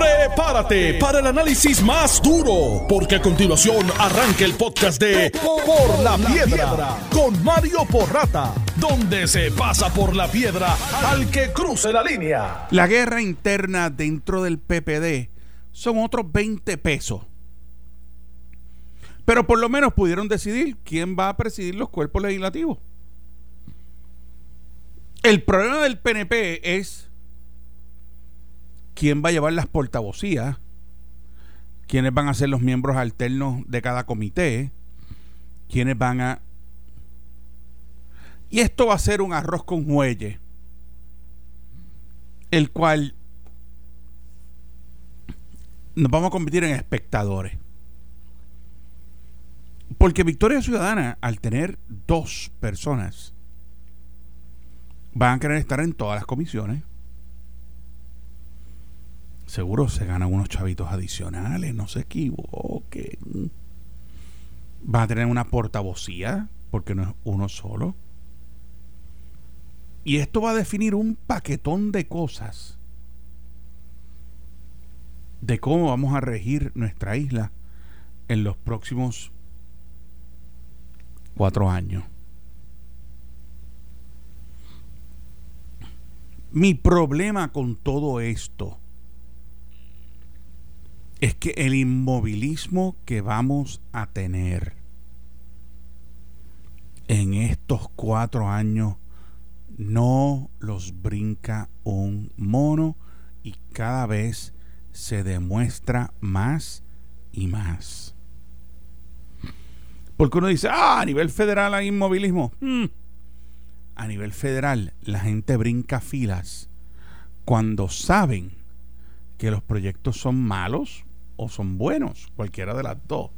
Prepárate para el análisis más duro, porque a continuación arranca el podcast de Por la Piedra con Mario Porrata, donde se pasa por la piedra al que cruce la línea. La guerra interna dentro del PPD son otros 20 pesos. Pero por lo menos pudieron decidir quién va a presidir los cuerpos legislativos. El problema del PNP es quién va a llevar las portavocías, quiénes van a ser los miembros alternos de cada comité, quiénes van a... Y esto va a ser un arroz con muelle, el cual nos vamos a convertir en espectadores. Porque Victoria Ciudadana, al tener dos personas, van a querer estar en todas las comisiones seguro se ganan unos chavitos adicionales, no se equivoquen. Va a tener una portavocía, porque no es uno solo. Y esto va a definir un paquetón de cosas de cómo vamos a regir nuestra isla en los próximos cuatro años. Mi problema con todo esto es que el inmovilismo que vamos a tener en estos cuatro años no los brinca un mono y cada vez se demuestra más y más. Porque uno dice, ah, a nivel federal hay inmovilismo. Hmm. A nivel federal la gente brinca filas cuando saben que los proyectos son malos o son buenos, cualquiera de las dos.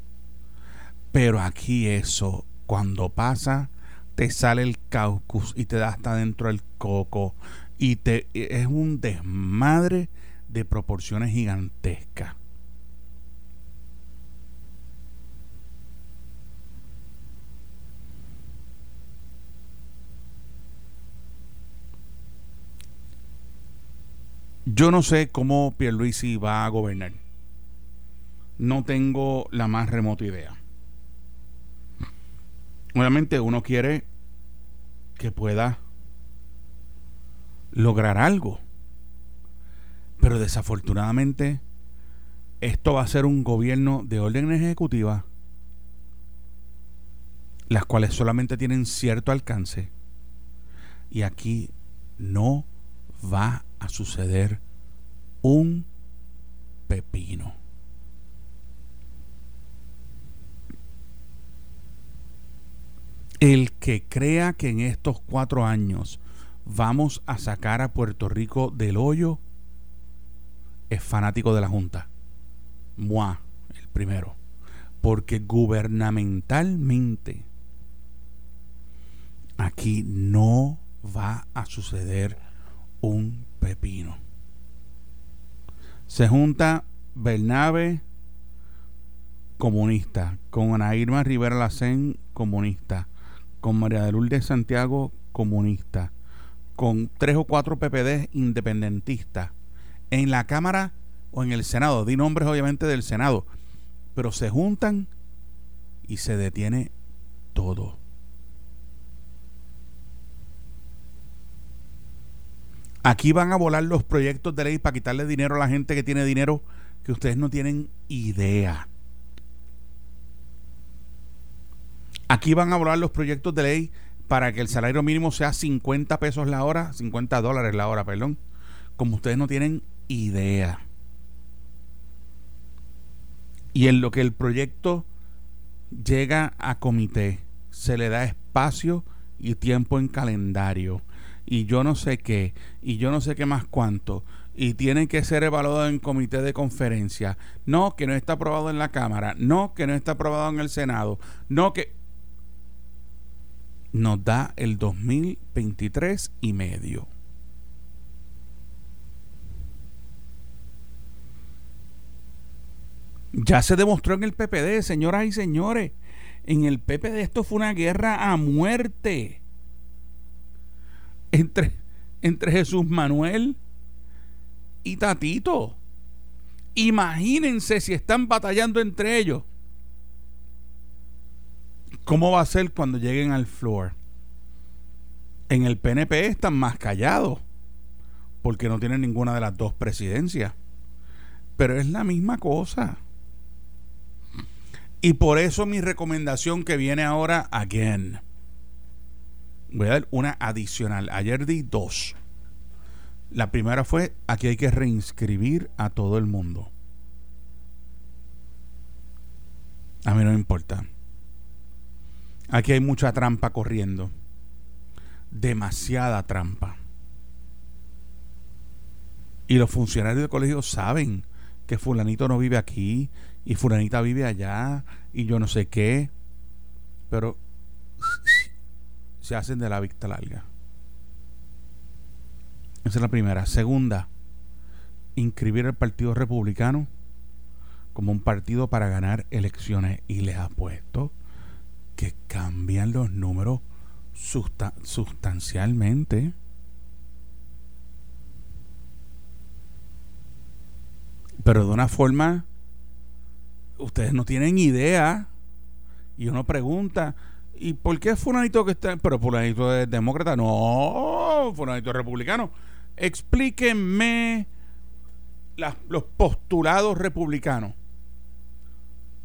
Pero aquí eso, cuando pasa, te sale el caucus y te da hasta dentro el coco y te es un desmadre de proporciones gigantescas. Yo no sé cómo Pierluisi va a gobernar no tengo la más remota idea. Obviamente uno quiere que pueda lograr algo. Pero desafortunadamente esto va a ser un gobierno de orden ejecutiva, las cuales solamente tienen cierto alcance. Y aquí no va a suceder un pepino. El que crea que en estos cuatro años vamos a sacar a Puerto Rico del hoyo es fanático de la Junta. Mua, el primero. Porque gubernamentalmente aquí no va a suceder un pepino. Se junta Bernabe comunista con Ana Irma Rivera Lacén comunista con María de Lourdes Santiago comunista, con tres o cuatro PPD independentistas, en la Cámara o en el Senado, di nombres obviamente del Senado, pero se juntan y se detiene todo. Aquí van a volar los proyectos de ley para quitarle dinero a la gente que tiene dinero que ustedes no tienen idea. Aquí van a volar los proyectos de ley para que el salario mínimo sea 50 pesos la hora, 50 dólares la hora, perdón. Como ustedes no tienen idea. Y en lo que el proyecto llega a comité, se le da espacio y tiempo en calendario. Y yo no sé qué, y yo no sé qué más cuánto. Y tiene que ser evaluado en comité de conferencia. No, que no está aprobado en la Cámara. No, que no está aprobado en el Senado. No, que nos da el 2023 y medio. Ya se demostró en el PPD, señoras y señores. En el PPD esto fue una guerra a muerte. Entre, entre Jesús Manuel y Tatito. Imagínense si están batallando entre ellos. ¿Cómo va a ser cuando lleguen al floor? En el PNP están más callados porque no tienen ninguna de las dos presidencias. Pero es la misma cosa. Y por eso mi recomendación que viene ahora, again. Voy a dar una adicional. Ayer di dos. La primera fue, aquí hay que reinscribir a todo el mundo. A mí no me importa. Aquí hay mucha trampa corriendo. Demasiada trampa. Y los funcionarios del colegio saben que fulanito no vive aquí y fulanita vive allá y yo no sé qué. Pero se hacen de la vista larga. Esa es la primera. Segunda, inscribir al Partido Republicano como un partido para ganar elecciones. Y les apuesto que cambian los números sustancialmente. Pero de una forma, ustedes no tienen idea. Y uno pregunta, ¿y por qué Fulanito que está? Pero Fulanito es demócrata. No, Fulanito es republicano explíquenme los postulados republicanos.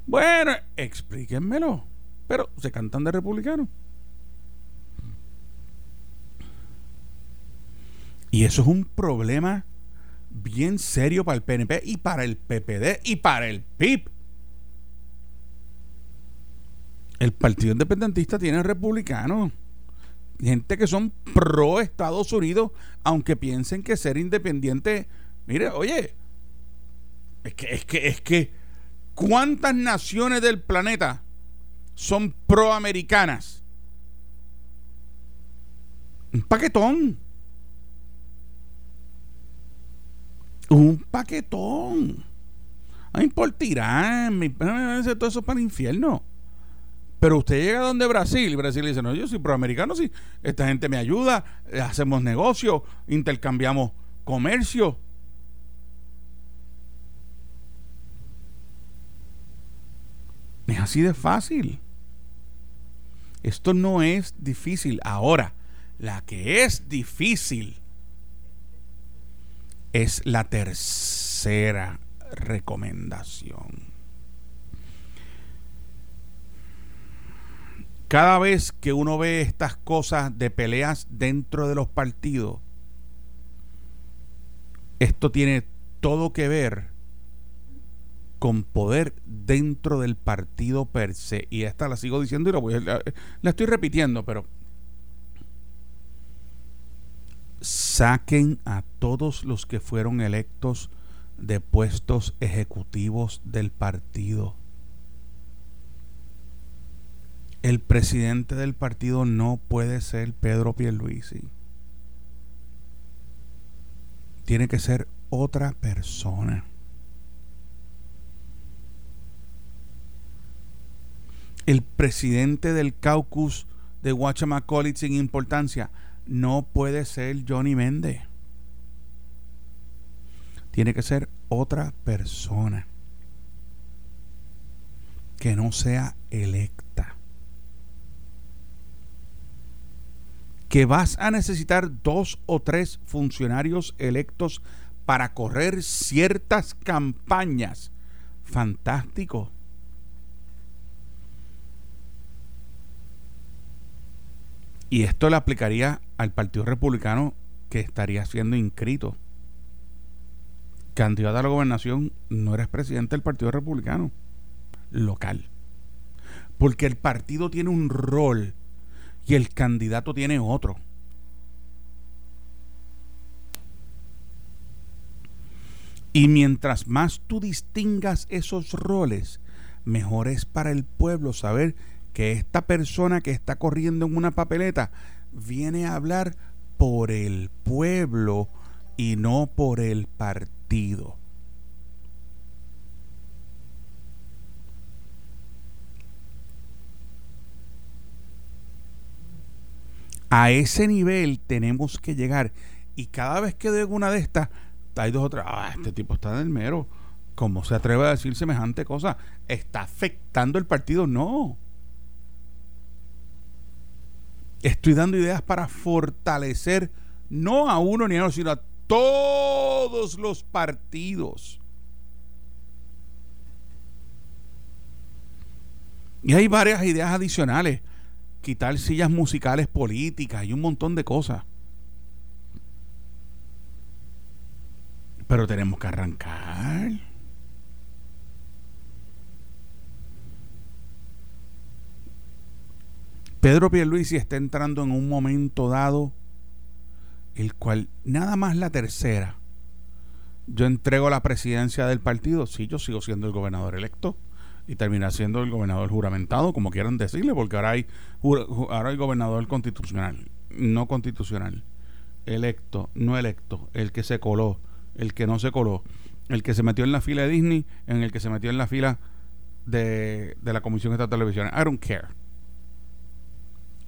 Bueno, explíquenmelo. Pero se cantan de republicanos. Y eso es un problema bien serio para el PNP y para el PPD y para el PIB. El Partido Independentista tiene republicanos gente que son pro Estados Unidos, aunque piensen que ser independiente, mire, oye, es que, es que, es que, ¿cuántas naciones del planeta son proamericanas? Un paquetón. Un paquetón. No importa Irán, todo eso para el infierno. Pero usted llega donde Brasil y Brasil dice, no, yo soy proamericano, sí, esta gente me ayuda, eh, hacemos negocio, intercambiamos comercio. Es así de fácil. Esto no es difícil. Ahora, la que es difícil es la tercera recomendación. cada vez que uno ve estas cosas de peleas dentro de los partidos, esto tiene todo que ver con poder dentro del partido per se. Y esta la sigo diciendo y la, la estoy repitiendo, pero saquen a todos los que fueron electos de puestos ejecutivos del partido el presidente del partido no puede ser Pedro Pierluisi. Tiene que ser otra persona. El presidente del caucus de College sin importancia no puede ser Johnny Méndez. Tiene que ser otra persona que no sea electa. que vas a necesitar dos o tres funcionarios electos para correr ciertas campañas. Fantástico. Y esto le aplicaría al Partido Republicano que estaría siendo inscrito. Candidato a la gobernación, no eres presidente del Partido Republicano local. Porque el partido tiene un rol y el candidato tiene otro. Y mientras más tú distingas esos roles, mejor es para el pueblo saber que esta persona que está corriendo en una papeleta viene a hablar por el pueblo y no por el partido. A ese nivel tenemos que llegar. Y cada vez que doy una de estas, hay dos o tres. Ah, este tipo está en el mero. ¿Cómo se atreve a decir semejante cosa? ¿Está afectando el partido? No. Estoy dando ideas para fortalecer no a uno ni a otro, sino a todos los partidos. Y hay varias ideas adicionales. Quitar sillas musicales políticas y un montón de cosas. Pero tenemos que arrancar. Pedro Pierluisi está entrando en un momento dado, el cual nada más la tercera. Yo entrego la presidencia del partido, sí, yo sigo siendo el gobernador electo y termina siendo el gobernador juramentado, como quieran decirle, porque ahora hay, ahora hay gobernador constitucional, no constitucional, electo, no electo, el que se coló, el que no se coló, el que se metió en la fila de Disney, en el que se metió en la fila de, de la Comisión de Televisión. I don't care.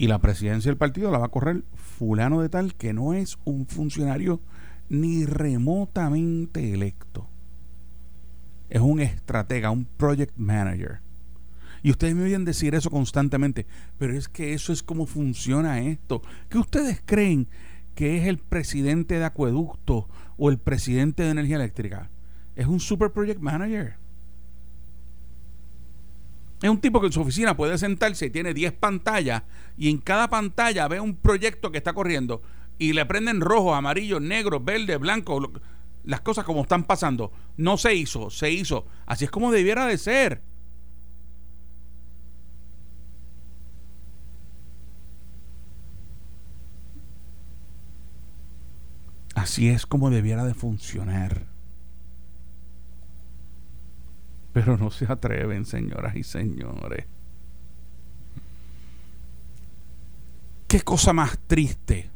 Y la presidencia del partido la va a correr fulano de tal que no es un funcionario ni remotamente electo. Es un estratega, un project manager. Y ustedes me oyen decir eso constantemente, pero es que eso es como funciona esto. ¿Qué ustedes creen que es el presidente de acueducto o el presidente de energía eléctrica? Es un super project manager. Es un tipo que en su oficina puede sentarse y tiene 10 pantallas y en cada pantalla ve un proyecto que está corriendo y le prenden rojo, amarillo, negro, verde, blanco, las cosas como están pasando. No se hizo, se hizo. Así es como debiera de ser. Así es como debiera de funcionar. Pero no se atreven, señoras y señores. ¿Qué cosa más triste?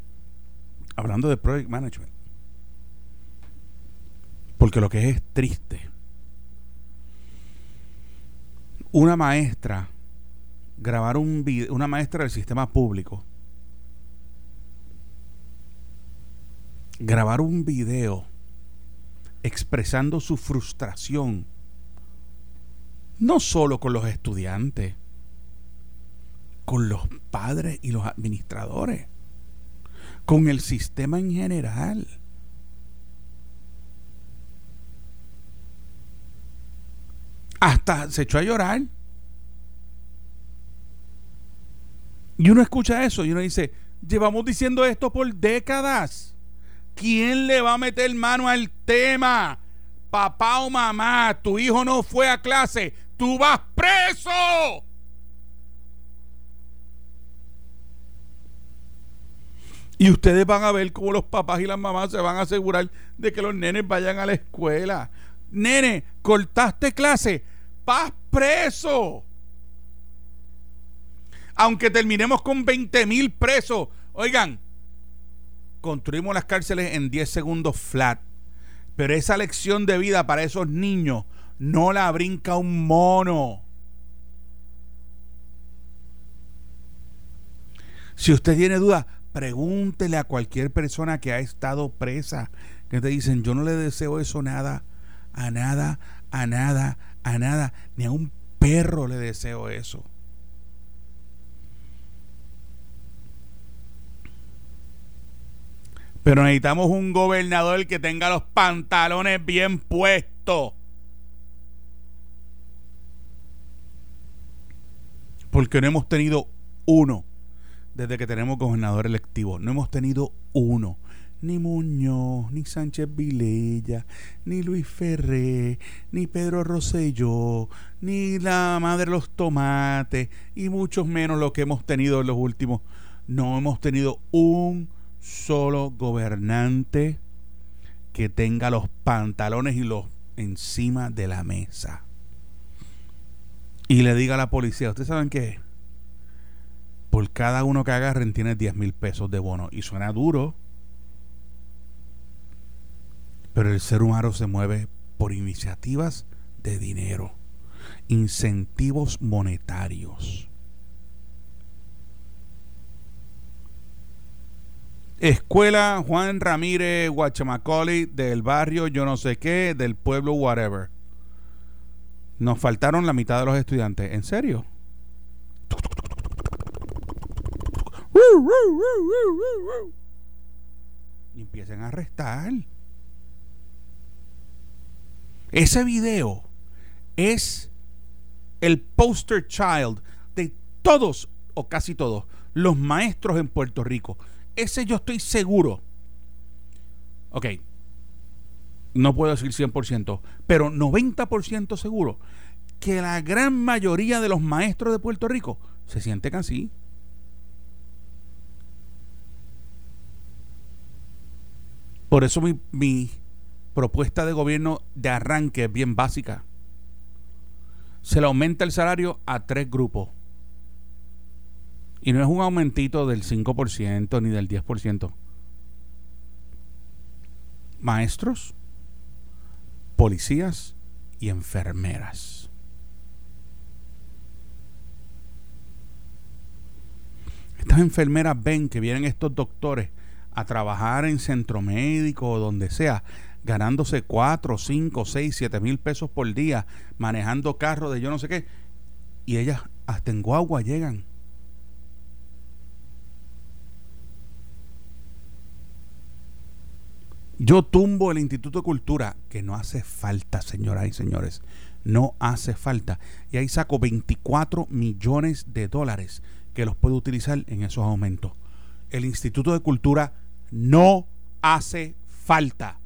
Hablando de project management. Porque lo que es triste. Una maestra grabar un video, una maestra del sistema público grabar un video expresando su frustración no solo con los estudiantes, con los padres y los administradores, con el sistema en general. Hasta se echó a llorar. Y uno escucha eso y uno dice, llevamos diciendo esto por décadas. ¿Quién le va a meter mano al tema? Papá o mamá, tu hijo no fue a clase, tú vas preso. Y ustedes van a ver cómo los papás y las mamás se van a asegurar de que los nenes vayan a la escuela. Nene, cortaste clase, vas preso. Aunque terminemos con 20 mil presos. Oigan, construimos las cárceles en 10 segundos flat. Pero esa lección de vida para esos niños no la brinca un mono. Si usted tiene dudas, pregúntele a cualquier persona que ha estado presa, que te dicen, yo no le deseo eso nada, a nada, a nada, a nada, ni a un perro le deseo eso. Pero necesitamos un gobernador que tenga los pantalones bien puestos. Porque no hemos tenido uno desde que tenemos gobernador electivo. No hemos tenido uno. Ni Muñoz, ni Sánchez Vilella, ni Luis Ferré, ni Pedro Rosselló, ni la madre de los tomates, y muchos menos lo que hemos tenido en los últimos. No hemos tenido un solo gobernante que tenga los pantalones y los encima de la mesa. Y le diga a la policía, ¿ustedes saben qué? Por cada uno que agarren tiene 10 mil pesos de bono. Y suena duro. Pero el ser humano se mueve por iniciativas de dinero, incentivos monetarios. Escuela Juan Ramírez Guachamacolli del barrio yo no sé qué, del pueblo whatever. Nos faltaron la mitad de los estudiantes. ¿En serio? Y empiecen a arrestar. Ese video es el poster child de todos o casi todos los maestros en Puerto Rico. Ese yo estoy seguro. Ok, no puedo decir 100%, pero 90% seguro que la gran mayoría de los maestros de Puerto Rico se sienten así. Por eso mi, propuesta de gobierno de arranque es bien básica. Se le aumenta el salario a tres grupos. Y no es un aumentito del 5% ni del 10%. Maestros, policías y enfermeras. Estas enfermeras ven que vienen estos doctores a trabajar en centro médico o donde sea, ganándose 4, 5, 6, 7 mil pesos por día, manejando carros de yo no sé qué, y ellas hasta en guagua llegan. Yo tumbo el Instituto de Cultura, que no hace falta, señoras y señores, no hace falta. Y ahí saco 24 millones de dólares que los puedo utilizar en esos aumentos. El Instituto de Cultura no hace falta.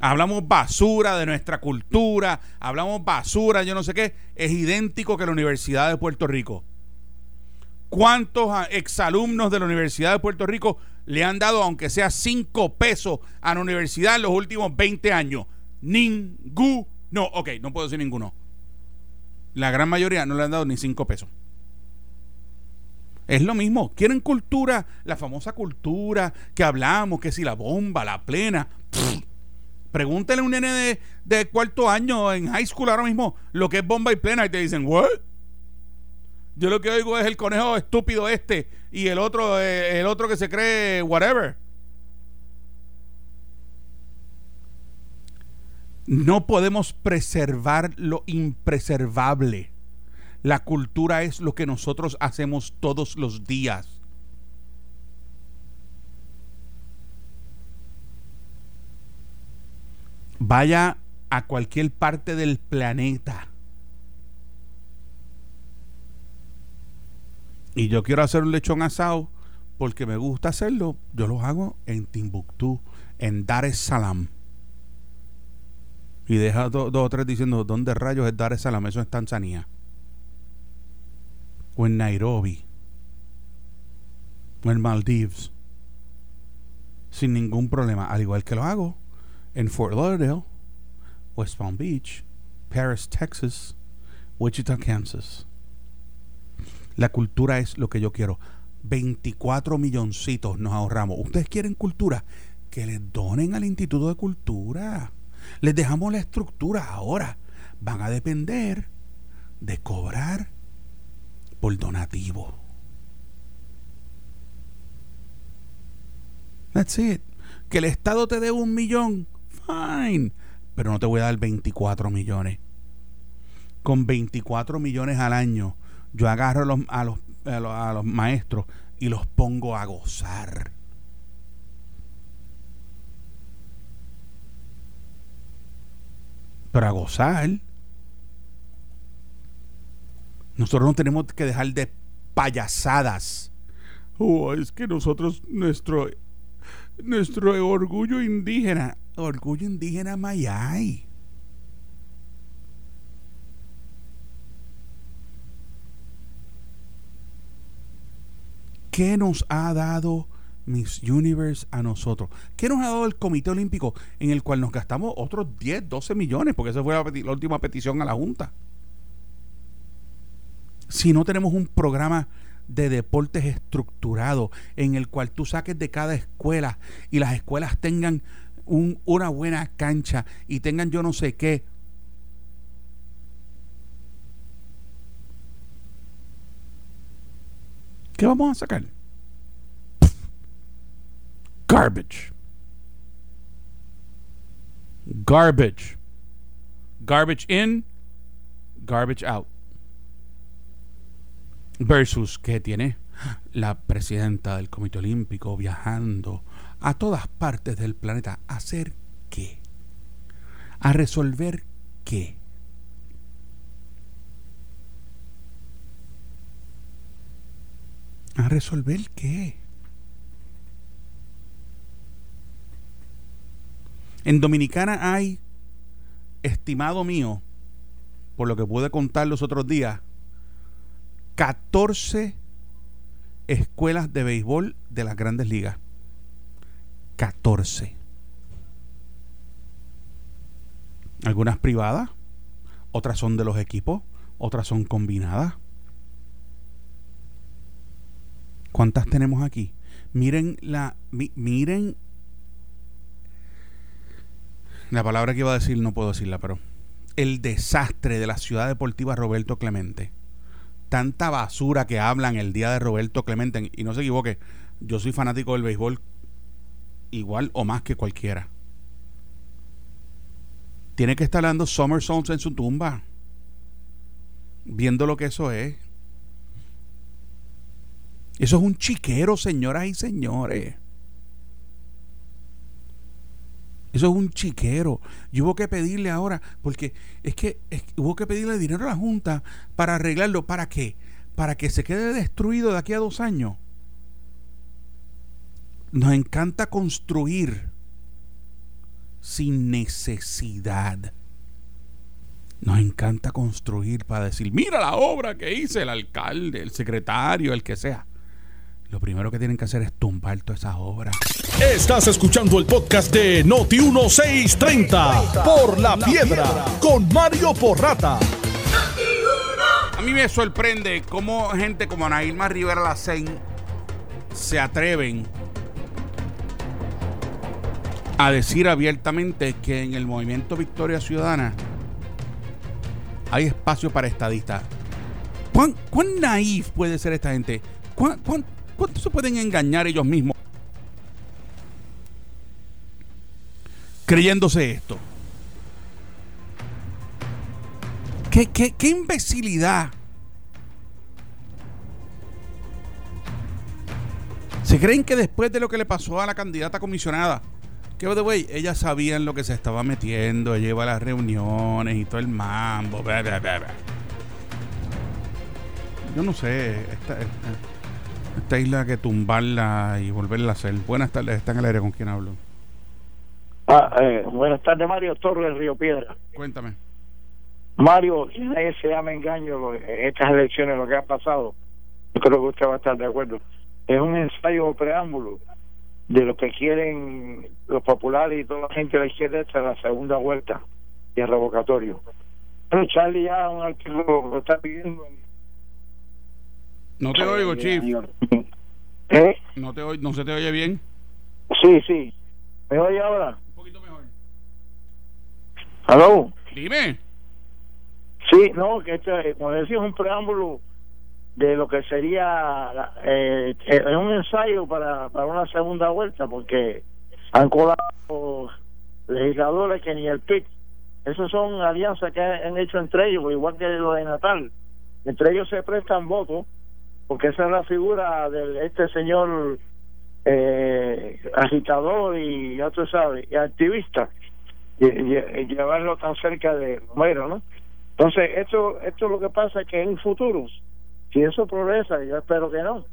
Hablamos basura de nuestra cultura, hablamos basura, yo no sé qué, es idéntico que la Universidad de Puerto Rico. ¿Cuántos exalumnos de la Universidad de Puerto Rico le han dado, aunque sea cinco pesos, a la universidad en los últimos 20 años? Ninguno. Ok, no puedo decir ninguno. La gran mayoría no le han dado ni cinco pesos. Es lo mismo. Quieren cultura, la famosa cultura que hablamos, que si la bomba, la plena. Pregúntele a un nene de, de, cuarto año en high school ahora mismo lo que es bomba y plena y te dicen, ¿what? Yo lo que oigo es el conejo estúpido este y el otro, eh, el otro que se cree whatever. No podemos preservar lo impreservable. La cultura es lo que nosotros hacemos todos los días. Vaya a cualquier parte del planeta y yo quiero hacer un lechón asado porque me gusta hacerlo, yo lo hago en Timbuktu, en Dar es Salaam. Y deja dos o tres diciendo, ¿dónde rayos es Dar es Salaam? Eso es Tanzania. O en Nairobi. O en Maldives. Sin ningún problema. Al igual que lo hago en Fort Lauderdale, West Palm Beach, Paris, Texas, Wichita, Kansas. La cultura es lo que yo quiero. 24 milloncitos nos ahorramos. ¿Ustedes quieren cultura? Que les donen al Instituto de Cultura. Les dejamos la estructura. Ahora van a depender de cobrar por donativo. That's it. Que el Estado te dé un millón. Fine. Pero no te voy a dar 24 millones. Con 24 millones al año yo agarro a los, a los, a los, maestros y los pongo a gozar. Pero a gozar. Nosotros no tenemos que dejar de payasadas. Oh, es que nosotros, nuestro, nuestro orgullo indígena, orgullo indígena mayay. ¿Qué nos ha dado Miss Universe a nosotros? ¿Qué nos ha dado el Comité Olímpico en el cual nos gastamos otros 10, 12 millones? Porque esa fue la, última petición a la Junta. Si no tenemos un programa de deportes estructurado en el cual tú saques de cada escuela y las escuelas tengan una buena cancha y tengan yo no sé qué. ¿Qué vamos a sacar? Garbage. Garbage. garbage in, garbage out. Versus que tiene la presidenta del Comité Olímpico viajando a todas partes del planeta. ¿A hacer qué? ¿A resolver qué? ¿A resolver qué? En Dominicana hay, estimado mío, por lo que pude contar los otros días, 14 escuelas de béisbol de las grandes ligas. 14. Algunas privadas, otras son de los equipos, otras son combinadas. ¿Cuántas tenemos aquí? Miren la miren la palabra que iba a decir no puedo decirla, pero el desastre de la ciudad deportiva Roberto Clemente. Tanta basura que hablan el día de Roberto Clemente. Y no se equivoque, yo soy fanático del béisbol igual o más que cualquiera. Tiene que estar dando Summer Songs en su tumba. Viendo lo que eso es. Eso es un chiquero, señoras y señores. Eso es un chiquero. Y hubo que pedirle ahora, porque es que, hubo que pedirle dinero a la Junta para arreglarlo. ¿Para qué? Para que se quede destruido de aquí a dos años. Nos encanta construir sin necesidad. Nos encanta construir para decir, mira la obra que hice el alcalde, el secretario, el que sea. Lo primero que tienen que hacer es tumbar todas esas obras. Estás escuchando el podcast de Noti 1630 por la piedra con Mario Porrata. A mí me sorprende cómo gente como Ana Irma Rivera Lacén se atreven a decir abiertamente que en el movimiento Victoria Ciudadana hay espacio para estadistas. ¿Cuán, cuán naif puede ser esta gente? ¿Cuán, ¿Cuánto se pueden engañar ellos mismos? Creyéndose esto. ¿Qué, qué, qué imbecilidad? ¿Se creen que después de lo que le pasó a la candidata comisionada, que de way, ellas sabían lo que se estaba metiendo, ella iba a las reuniones y todo el mambo, Yo no sé, esta isla que tumbarla y volverla a hacer. Buenas tardes, está en el aire con quién hablo. Ah, eh, buenas tardes, Mario Torres, Río Piedra. Cuéntame. Mario, ese ya me engaño estas elecciones, lo que ha pasado. Yo creo que usted va a estar de acuerdo. Es un ensayo o preámbulo de lo que quieren los populares y toda la gente de la izquierda esta la segunda vuelta y el revocatorio. Pero Charlie ya un artículo lo está pidiendo no te oigo, Chief. ¿Eh? No, te no se te oye bien. Sí, sí. ¿Me oye ahora? Un poquito mejor. ¿Aló? Dime. Sí, no, que este, como decía, es un preámbulo de lo que sería eh, es un ensayo para, para una segunda vuelta, porque han colado legisladores que ni el PIC. Esas son alianzas que han hecho entre ellos, igual que lo de Natal. Entre ellos se prestan votos porque esa es la figura de este señor eh, agitador y ya tú sabes, y activista, y, llevarlo tan cerca de Romero, ¿no? Entonces, esto, esto lo que pasa es que en futuro, si eso progresa, yo espero que no,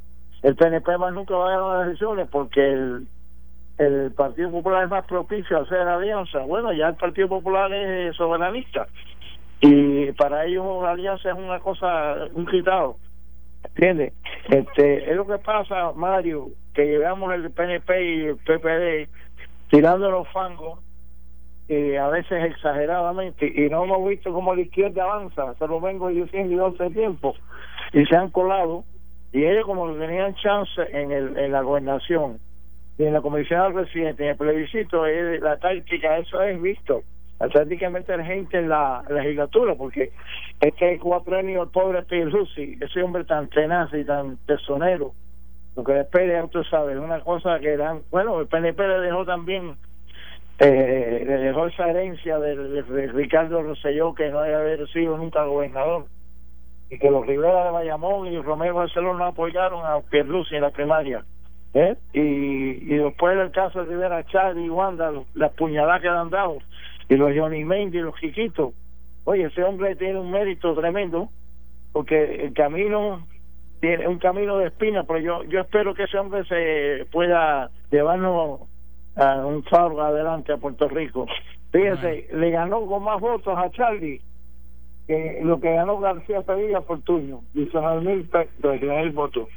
el PNP más nunca va a ganar las elecciones porque el, el Partido Popular es más propicio a hacer alianza. Bueno, ya el Partido Popular es soberanista y para ellos la alianza es una cosa, un quitado ¿Entiendes? Este, es lo que pasa, Mario, que llevamos el PNP y el PPD tirando los fangos, eh, a veces exageradamente, y no hemos visto cómo la izquierda avanza, se lo vengo diciendo hace tiempo, y se han colado, y ellos como tenían chance en, el, en la gobernación, y en la comisión del presidente, en el plebiscito, la táctica, eso es visto prácticamente gente en la legislatura, porque este cuatro años el pobre Pierluisi, ese hombre tan tenaz y tan personero, lo que después tú sabes, una cosa que eran, bueno, el PNP le dejó también eh, le dejó esa herencia de, Ricardo Rosselló que no debe haber sido nunca gobernador y que los Rivera de Bayamón y Romero Barcelona apoyaron a Pierluisi en la primaria. ¿eh? Y, y después del caso de Rivera Chad y Wanda, las puñaladas que le han dado, y los Johnny Mendy y los chiquitos. Oye, ese hombre tiene un mérito tremendo, porque el camino tiene un camino de espinas, pero yo, yo espero que ese hombre se pueda llevarnos a un faro adelante a Puerto Rico. Fíjese, le ganó con más votos a Charlie que lo que ganó García Padilla por turno, 19 mil el voto.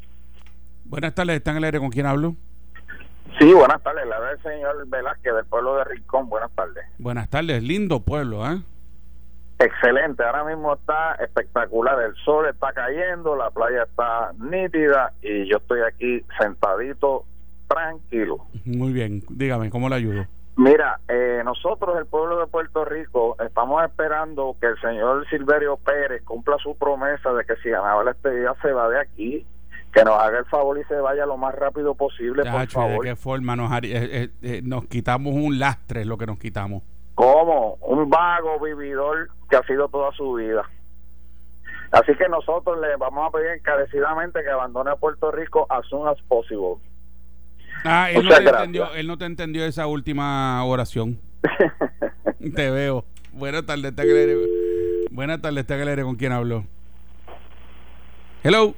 Buenas tardes, ¿están en el aire con quién hablo? Sí, buenas tardes, la del señor Velázquez del pueblo de Rincón, buenas tardes. Buenas tardes, lindo pueblo, ¿eh? Excelente, ahora mismo está espectacular, el sol está cayendo, la playa está nítida y yo estoy aquí sentadito tranquilo. Muy bien, dígame, ¿cómo le ayudo? Mira, eh, nosotros, el pueblo de Puerto Rico, estamos esperando que el señor Silverio Pérez cumpla su promesa de que si ganaba la día se va de aquí, que nos haga el favor y se vaya lo más rápido posible, por favor. ¿De qué forma nos, eh, eh, nos quitamos un lastre, es lo que nos quitamos? ¿Cómo? Un vago vividor que ha sido toda su vida. Así que nosotros le vamos a pedir encarecidamente que abandone Puerto Rico as soon as possible. Ah, él no, te entendió, él no te entendió esa última oración. te veo. Buenas tardes, está Buenas tardes, está ¿Con quién hablo? Hello.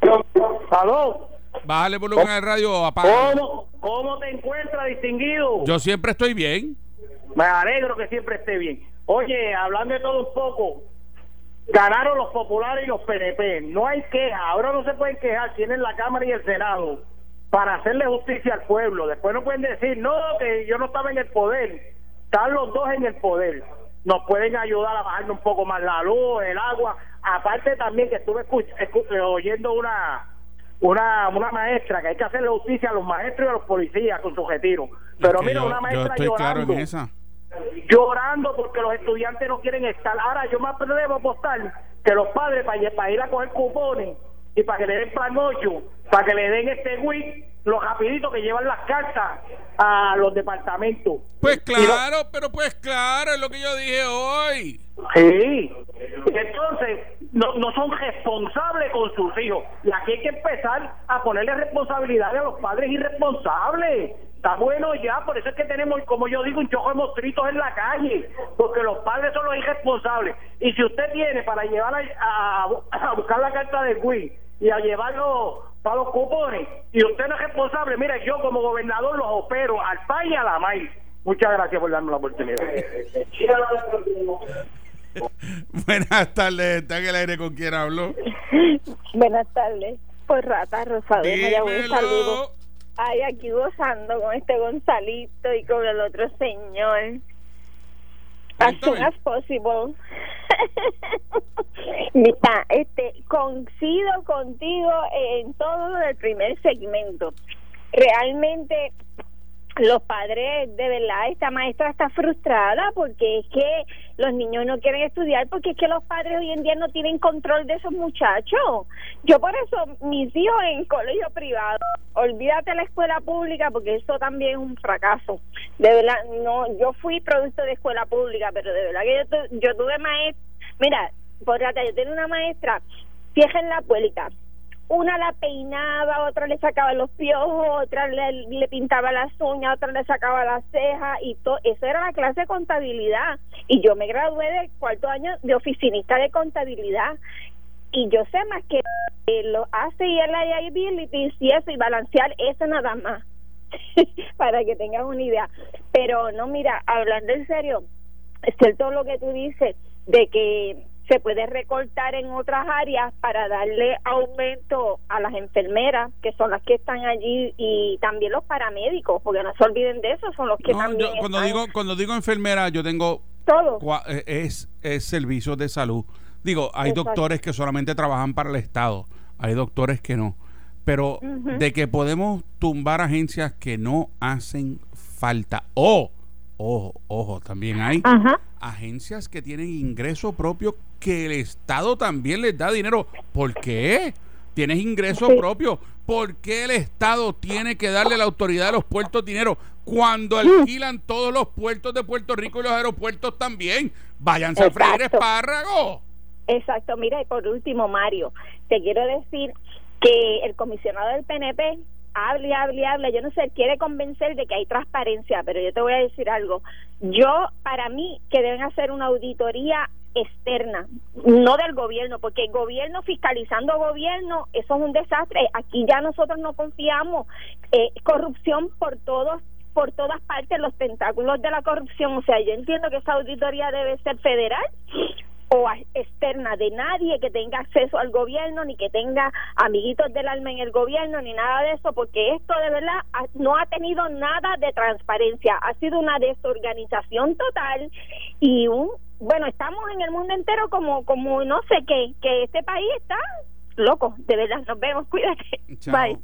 ¿Aló? Bájale volumen al radio apaga. ¿Cómo, ¿Cómo te encuentras, distinguido? Yo siempre estoy bien. Me alegro que siempre esté bien. Oye, hablando de todo un poco, ganaron los populares y los PNP. No hay queja. Ahora no se pueden quejar. Tienen la Cámara y el Senado para hacerle justicia al pueblo. Después no pueden decir, no, que yo no estaba en el poder. Están los dos en el poder. Nos pueden ayudar a bajar un poco más la luz, el agua. Aparte también que estuve eh, oyendo una, una una maestra que hay que hacerle justicia a los maestros y a los policías con su retiro. Pero mira, una maestra llorando. Llorando porque los estudiantes no quieren estar. Ahora yo más debo apostar que los padres para, para ir a coger cupones y para que le den plan 8, para que le den este WIC, los rapiditos que llevan las cartas a los departamentos. Pues claro, pero pues claro, es lo que yo dije hoy. Sí, entonces no, no son responsables con sus hijos. Y aquí hay que empezar a ponerle responsabilidad a los padres irresponsables. Está bueno ya, por eso es que tenemos, como yo digo, un chojo de mostritos en la calle, porque los padres son los irresponsables. Y si usted tiene para llevar a, a, buscar la carta de Wii y a llevarlo para los cupones, y usted no es responsable, mire, yo como gobernador los opero al PAI y a la MAI. Muchas gracias por darme la oportunidad. Buenas tardes, está en el aire con quien hablo. Buenas tardes, por Rata Rosado. Un saludo. Ay, aquí gozando con este Gonzalito y con el otro señor. As soon as possible. Mira, este, coincido contigo en todo el primer segmento. Realmente los padres, de verdad, esta maestra está frustrada porque es que los niños no quieren estudiar porque es que los padres hoy en día no tienen control de esos muchachos. Yo por eso, mis hijos en colegio privado, olvídate la escuela pública porque eso también es un fracaso. De verdad, no, yo fui producto de escuela pública, pero de verdad que yo, yo tuve maestra, mira, por yo tenía una maestra, fija en la puerta una la peinaba, otra le sacaba los piojos, otra le, pintaba las uñas, otra le sacaba las cejas y todo. Eso era la clase de contabilidad. Y yo me gradué de cuarto año de oficinista de contabilidad. Y yo sé más que lo hace y el liabilities y eso y balancear eso nada más. Para que tengan una idea. Pero no, mira, hablando en serio, es cierto lo que tú dices de que se puede recortar en otras áreas para darle aumento a las enfermeras, que son las que están allí, y también los paramédicos, porque no se olviden de eso, son los que también cuando digo cuando digo enfermera, yo tengo todo. eh, es es servicios de salud. Digo, hay doctores que solamente trabajan para el Estado, hay doctores que no, pero de que podemos tumbar agencias que no hacen falta o ojo, ojo, también hay agencias que tienen ingreso propio que el Estado también les da dinero. ¿Por qué? tienes ingresos Sí. propios. ¿Por qué el Estado tiene que darle a la autoridad de los puertos dinero cuando alquilan todos los puertos de Puerto Rico y los aeropuertos también? Váyanse a freír espárragos. Exacto, mira, y por último, Mario, te quiero decir que el comisionado del PNP habla y habla, yo no sé, quiere convencer de que hay transparencia, pero yo te voy a decir algo. Yo, para mí, que deben hacer una auditoría externa, no del gobierno, porque gobierno fiscalizando gobierno, eso es un desastre. Aquí ya nosotros no confiamos. Eh, corrupción por todos por todas partes los tentáculos de la corrupción. O sea, yo entiendo que esa auditoría debe ser federal o externa de nadie que tenga acceso al gobierno, ni que tenga amiguitos del alma en el gobierno, ni nada de eso, porque esto de verdad no ha tenido nada de transparencia, ha sido una desorganización total y un, bueno, estamos en el mundo entero como, como no sé qué, que este país está loco, de verdad, nos vemos, cuídate, Chao. bye.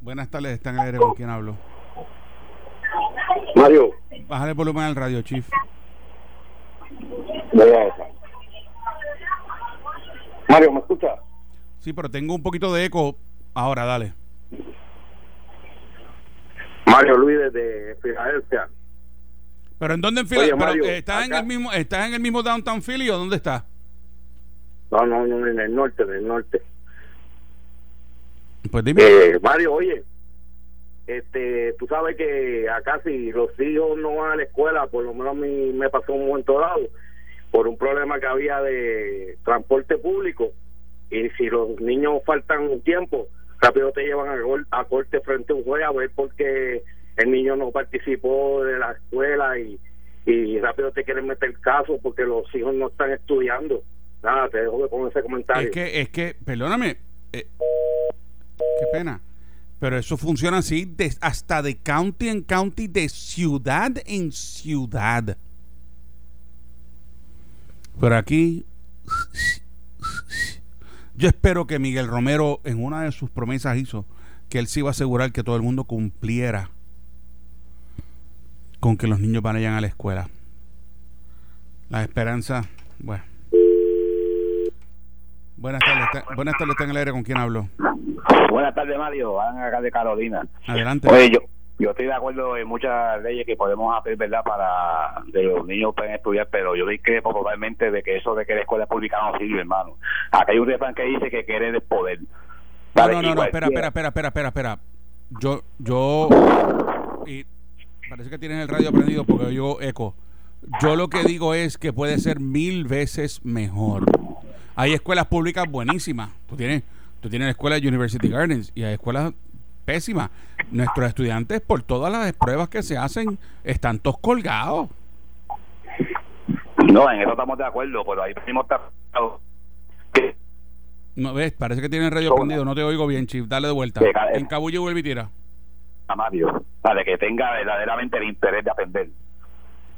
Buenas tardes, está en el aire con quién hablo. Mario, Bájale el volumen al radio, Chief. esa. Mario, ¿me escucha? Sí, pero tengo un poquito de eco. Ahora, dale. Mario Luis desde Filadelfia. ¿Pero en dónde en eh, ¿Estás en el mismo estás en el mismo downtown Philly o dónde estás? No, no, no, en el norte, en el norte. Pues dime. Eh, Mario, oye, este, tú sabes que acá si los hijos no van a la escuela, por lo menos a mí me pasó un momento dado, por un problema que había de transporte público, y si los niños faltan un tiempo, rápido te llevan a, gol- a corte frente a un juez a ver por qué el niño no participó de la escuela y, y rápido te quieren meter caso porque los hijos no están estudiando. Nada, te dejo con ese comentario. Es que, es que, perdóname, eh, qué pena, pero eso funciona así de- hasta de county en county, de ciudad en ciudad. Pero aquí, yo espero que Miguel Romero en una de sus promesas hizo que él se iba a asegurar que todo el mundo cumpliera con que los niños vayan a la escuela. La esperanza, bueno. Buenas tardes, está- buenas tardes, está en el aire con quién hablo. Buenas tardes, Mario. Van acá de Carolina. Adelante. Oye, yo, yo estoy de acuerdo en muchas leyes que podemos hacer, ¿verdad? Para que los niños puedan estudiar, pero yo discrepo totalmente de que eso de que la escuela pública no sirve, hermano. Acá hay un refrán que dice que querer es poder. No, no, no, no, espera, espera, espera, espera, espera, espera. Yo, yo, y parece que tienes el radio prendido porque yo eco. Yo lo que digo es que puede ser mil veces mejor. Hay escuelas públicas buenísimas. Tú tienes, tú tienes la escuela de University Gardens y hay escuelas pésimas. Nuestros estudiantes, por todas las pruebas que se hacen, están todos colgados. No, en eso estamos de acuerdo, pero ahí mismo está... No ves, parece que tiene el radio prendido. No te oigo bien, Chief. Dale de vuelta. Sí, ca- En Cabulle vuelve y tira. a Mario, para que tenga verdaderamente el interés de aprender.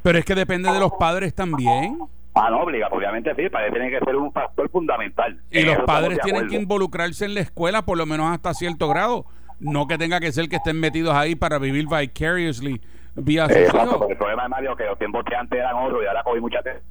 Pero es que depende de los padres también. Ah, no, obliga, obviamente sí, para tiene que ser un factor fundamental. Y los padres tienen que involucrarse en la escuela por lo menos hasta cierto grado. No que tenga que ser que estén metidos ahí para vivir vicariously vía Eh, exacto, porque el problema de Mario que los tiempos que antes eran otros y ahora cogí mucha atención.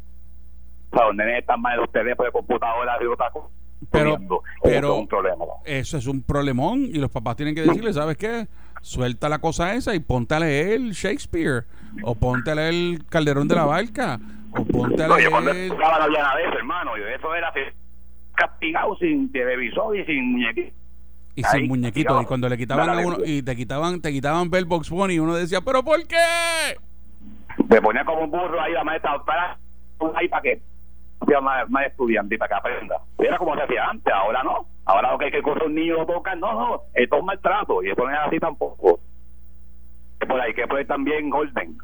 O sea, los nenes están más en los teléfonos de computadora y otra cosa. Pero- pero- Eso es un problema. ¿no? Eso es un problemón y los papás tienen que decirle, ¿sabes qué? Suelta la cosa esa y ponte a leer Shakespeare o ponte a leer el Calderón de la Barca o ponte a No, yo cuando leer... no había nada de eso, hermano. Yo eso era castigado sin televisor y sin muñequito. Y sin muñequitos. Y cuando le quitaban a uno y te quitaban, te quitaban ver Box Bunny y uno decía, ¿pero por qué? Me ponía como un burro ahí la maestra para ahí para que sea más, más estudiante y para que aprenda. Y era como se hacía antes, ahora no. Ahora lo que hay que correr un niño lo tocan, no, no, esto es maltrato y eso no es así tampoco. Por ahí que puede también orden.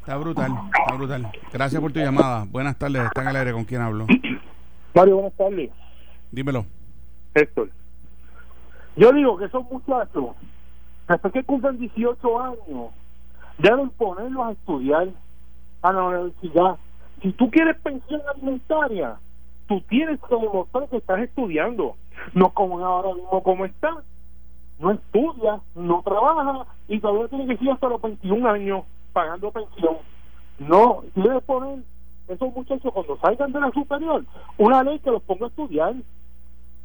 Está brutal, está brutal. Gracias por tu llamada. Buenas tardes, está en el aire con quién hablo. Mario, buenas tardes. Dímelo. Héctor. Yo digo que esos muchachos, después que cumplen 18 años, deben ponerlos a estudiar a la universidad. Si tú quieres pensión alimentaria, tú tienes que demostrar que estás estudiando. No como ahora mismo como está. No estudia, no trabaja y todavía tiene que seguir hasta los 21 años pagando pensión. No, debes poner esos muchachos cuando salgan de la superior una ley que los ponga a estudiar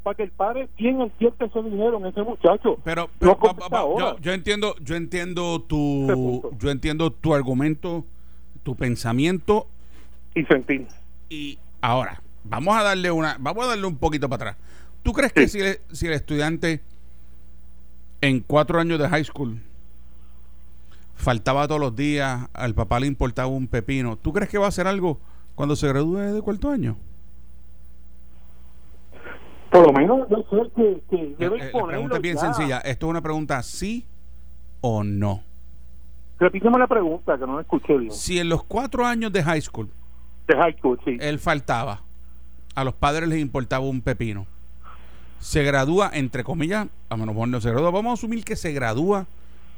para que el padre bien invierta ese dinero en ese muchacho. Pero, pero, pa- pa- yo, yo entiendo, yo entiendo tu, yo entiendo tu argumento, tu pensamiento Y sentir. y ahora vamos a darle una, vamos a darle un poquito para atrás. ¿Tú crees que si el, si el estudiante en cuatro años de high school faltaba todos los días, al papá le importaba un pepino, ¿tú crees que va a hacer algo cuando se gradúe de cuarto año? Por lo menos yo sé que, que Eh, eh, La pregunta es bien ya. sencilla. Esto es una pregunta sí o no. Repíteme la pregunta, que no la escuché bien. Si en los cuatro años de high school De high school, sí. él faltaba, a los padres les importaba un pepino, se gradúa, entre comillas, a menos no se gradúa, vamos a asumir que se gradúa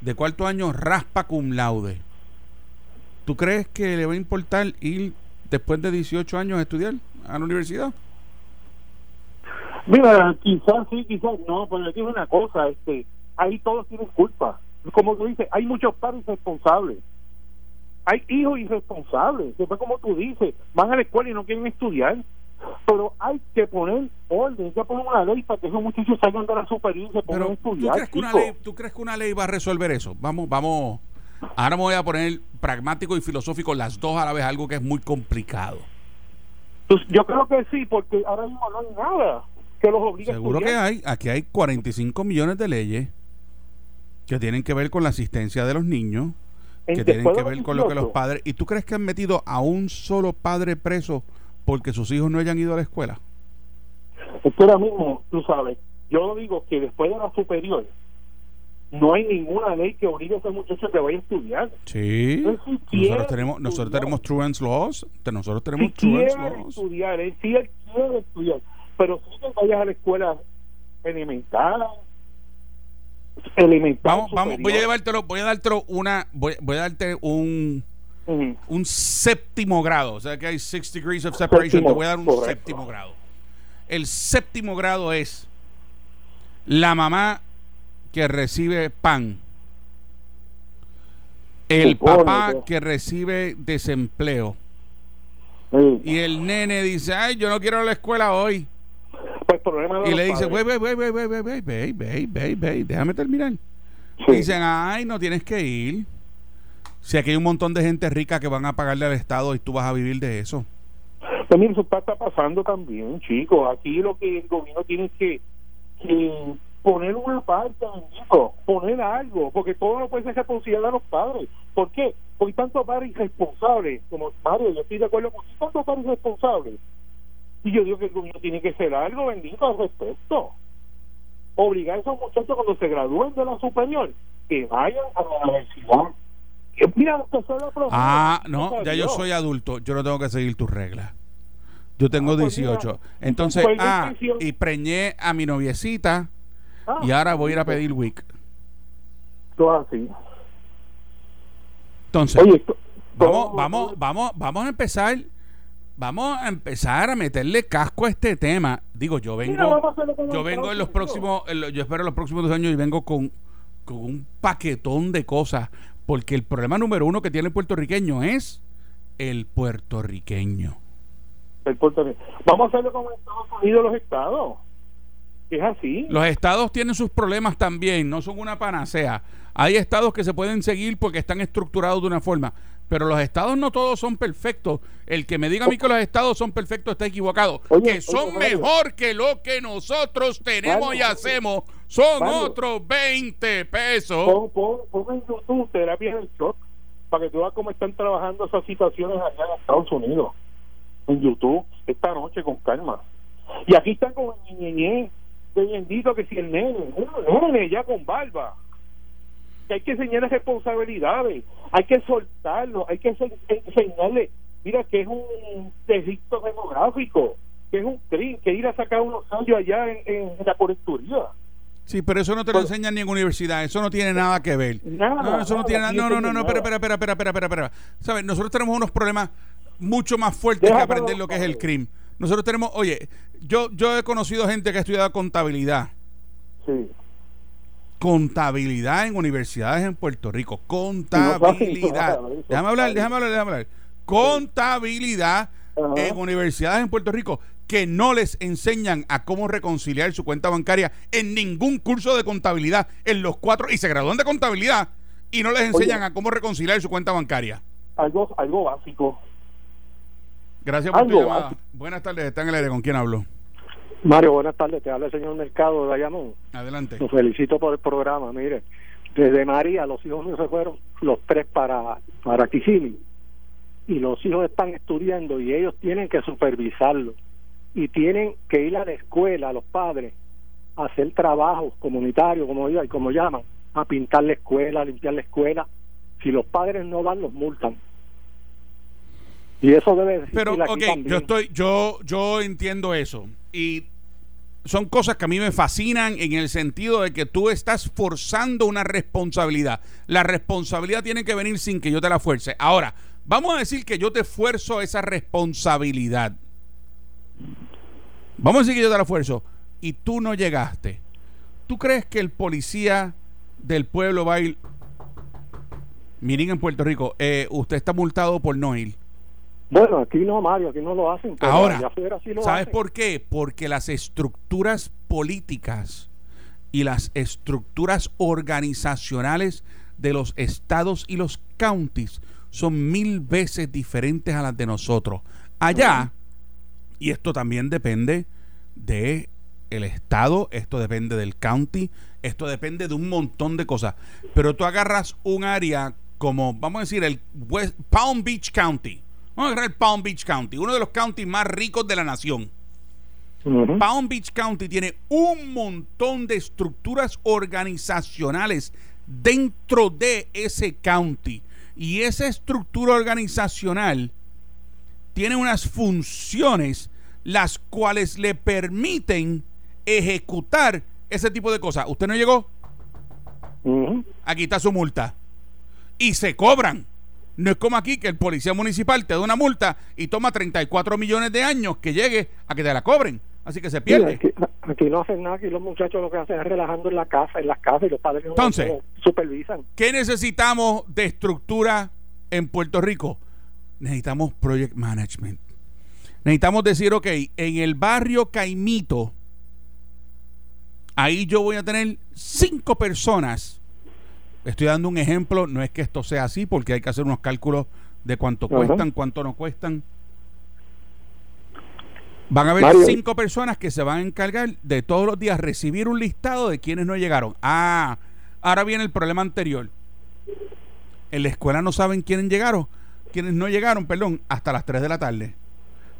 de cuarto año raspa cum laude. ¿Tú crees que le va a importar ir después de 18 años a estudiar a la universidad? Mira, quizás sí, quizás no, pero le digo una cosa, este, ahí todos tienen culpa. Como tú dices, hay muchos padres irresponsables. Hay hijos irresponsables. Después, como tú dices, van a la escuela y no quieren estudiar. Pero hay que poner orden, hay que poner una ley para que esos muchachos salgan de la superior y se pongan a Pero ¿tú estudiar. crees, que una chico. ley, ¿tú crees que una ley va a resolver eso? Vamos, vamos. Ahora me voy a poner pragmático y filosófico las dos a la vez, algo que es muy complicado. Pues yo creo que sí, porque ahora mismo no hay nada que los obligue Seguro a que hay. Aquí hay 45 millones de leyes que tienen que ver con la asistencia de los niños, que tienen que ver con lo que los 18. padres... ¿Y tú crees que han metido a un solo padre preso porque sus hijos no hayan ido a la escuela? Es que ahora mismo, tú sabes, yo digo que después de la superior no hay ninguna ley que obligue a ese muchacho que vaya a estudiar. Sí. Nosotros tenemos, nosotros estudiar. tenemos truants laws. Nosotros Si tenemos quiere truants laws. estudiar, él sí él quiere estudiar, pero si que vayas a la escuela elemental, elemental. Vamos, vamos, voy a llevártelo, voy a dártelo una, voy, voy a darte un, un séptimo grado. O sea que hay six degrees of separation. Séptimo, te voy a dar un correcto. séptimo grado. El séptimo grado es la mamá que recibe pan. El papá que- que recibe desempleo. Y el nene dice, ay, yo no quiero ir a la escuela hoy. Pues, problema de Y le dice, wey, wey, wey, wey, wey, wey, wey, wey, wey, wey, déjame terminar. Sí. Dicen, ay, no tienes que ir. Si aquí hay un montón de gente rica que van a pagarle al Estado y tú vas a vivir de eso. Pues mira, eso está, está pasando también, chicos. Aquí lo que el gobierno tiene que, que poner una parte, bendito, poner algo, porque todo no puede ser responsabilidad de los padres. ¿Por qué? Porque hay tantos padres irresponsables, como Mario, yo estoy de acuerdo con tantos padres irresponsables. Y yo digo que el gobierno tiene que hacer algo, bendito, al respecto. Obligar a esos muchachos cuando se gradúen de la superior que vayan a la universidad. Que Mira, que sea la profesora, Ah, no, ya yo soy adulto, yo no tengo que seguir tus reglas. Yo tengo Ah, pues mira, 18. Entonces, pues, ah, intención. y preñé a mi noviecita Ah, y ahora voy a ir a pedir WIC. todo así. Entonces, Oye, esto- vamos, vamos, vamos, vamos a empezar, vamos a empezar a meterle casco a este tema. Digo, yo vengo, yo en vengo en los próximos, yo espero en los próximos dos años y vengo con, con un paquetón de cosas, porque el problema número uno que tiene el puertorriqueño es el puertorriqueño. el Puerto Rico. Vamos a hacerlo como en Estados Unidos los estados. Es así. Los estados tienen sus problemas también, no son una panacea. Hay estados que se pueden seguir porque están estructurados de una forma, pero los estados no todos son perfectos. El que me diga a mí que los estados son perfectos está equivocado. Oye, que oye, son Mario. mejor que lo que nosotros tenemos Mario, y hacemos, son Mario. otros 20 pesos. Pon, pon, pon en YouTube terapia del shock para que tú veas cómo están trabajando esas situaciones allá en Estados Unidos. En YouTube, esta noche con calma. Y aquí están con el ñeñe de bendito que si el nene, un nene ya con barba. Que hay que enseñarle responsabilidades, hay que soltarlo, hay que ense- enseñarle, mira que es un delito demográfico, que es un crimen, que ir a sacar unos años allá en, en la colecturía. Sí, pero eso no te lo enseñan ni en universidad, eso no tiene nada que ver. Nada, no, eso no nada, tiene nada. No, no no, no, no, espera, espera, espera, espera, espera, espera, espera. ¿Sabes? Nosotros tenemos unos problemas mucho más fuertes que Déjalo, aprender lo que es el crimen. Nosotros tenemos, oye, yo, yo he conocido gente que ha estudiado contabilidad. Sí. Contabilidad en universidades en Puerto Rico. Contabilidad. Déjame hablar, déjame hablar, déjame hablar. Contabilidad en universidades en Puerto Rico que no les enseñan a cómo reconciliar su cuenta bancaria en ningún curso de contabilidad en los cuatro y se gradúan de contabilidad y no les enseñan a cómo reconciliar su cuenta bancaria. Algo, algo básico. Gracias por tu llamada. Buenas tardes, está en el aire. ¿Con quién hablo? Mario, buenas tardes. Te habla el señor Mercado de Bayamón. Adelante. Los felicito por el programa. Mire, desde María los hijos míos se fueron los tres para, para Kissimmee y los hijos están estudiando y ellos tienen que supervisarlo y tienen que ir a la escuela, los padres, a hacer trabajos comunitarios, como, y como llaman, a pintar la escuela, a limpiar la escuela. Si los padres no van, los multan. Y eso debe Pero, ok, yo estoy, yo, yo entiendo eso. Y son cosas que a mí me fascinan en el sentido de que tú estás forzando una responsabilidad. La responsabilidad tiene que venir sin que yo te la fuerce. Ahora, vamos a decir que yo te esfuerzo esa responsabilidad. Vamos a decir que yo te la esfuerzo y tú no llegaste. ¿Tú crees que el policía del pueblo va a ir? Miren en Puerto Rico, eh, usted está multado por no ir. Bueno, aquí no, Mario, aquí no lo hacen. Ahora, ¿sabes por qué? Porque las estructuras políticas y las estructuras organizacionales de los estados y los counties son mil veces diferentes a las de nosotros. Allá, y esto también depende de el estado, esto depende del county, esto depende de un montón de cosas. Pero tú agarras un área como, vamos a decir, el West Palm Beach County Vamos a agarrar Palm Beach County, uno de los counties más ricos de la nación. Palm Beach County tiene un montón de estructuras organizacionales dentro de ese county. Y esa estructura organizacional tiene unas funciones las cuales le permiten ejecutar ese tipo de cosas. ¿Usted no llegó? Aquí está su multa. Y se cobran. No es como aquí que el policía municipal te da una multa y toma 34 millones de años que llegue a que te la cobren. Así que se pierde. aquí, no hacen nada, aquí los muchachos lo que hacen es relajando en la casa, en las casas y los padres no Entonces, supervisan. ¿Qué necesitamos de estructura en Puerto Rico? Necesitamos project management. Necesitamos decir, ok, en el barrio Caimito, ahí yo voy a tener cinco personas Estoy dando un ejemplo, no es que esto sea así, porque hay que hacer unos cálculos de cuánto cuestan, cuánto no cuestan. Van a haber cinco personas que se van a encargar de todos los días recibir un listado de quienes no llegaron. Ah, ahora viene el problema anterior. En la escuela no saben quiénes llegaron, quienes no llegaron, perdón, hasta las 3 de la tarde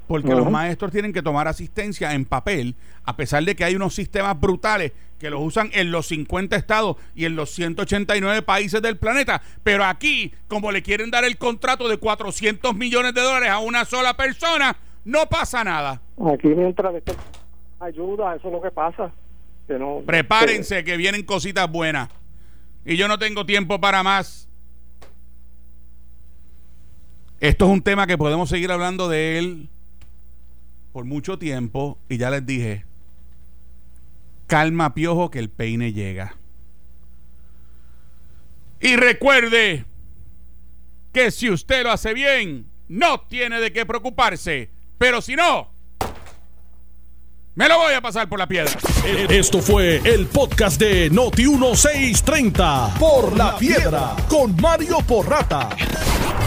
porque los maestros tienen que tomar asistencia en papel, a pesar de que hay unos sistemas brutales que los usan en los 50 estados y en los 189 países del planeta, pero aquí, como le quieren dar el contrato de 400 millones de dólares a una sola persona, no pasa nada. Aquí mientras ayuda, eso es lo que pasa. Prepárense que vienen cositas buenas. Y yo no tengo tiempo para más. Esto es un tema que podemos seguir hablando de él por mucho tiempo y ya les dije, calma piojo que el peine llega. Y recuerde que si usted lo hace bien, no tiene de qué preocuparse, pero si no, me lo voy a pasar por la piedra. Esto fue el podcast de Noti 1630 por la piedra con Mario Porrata.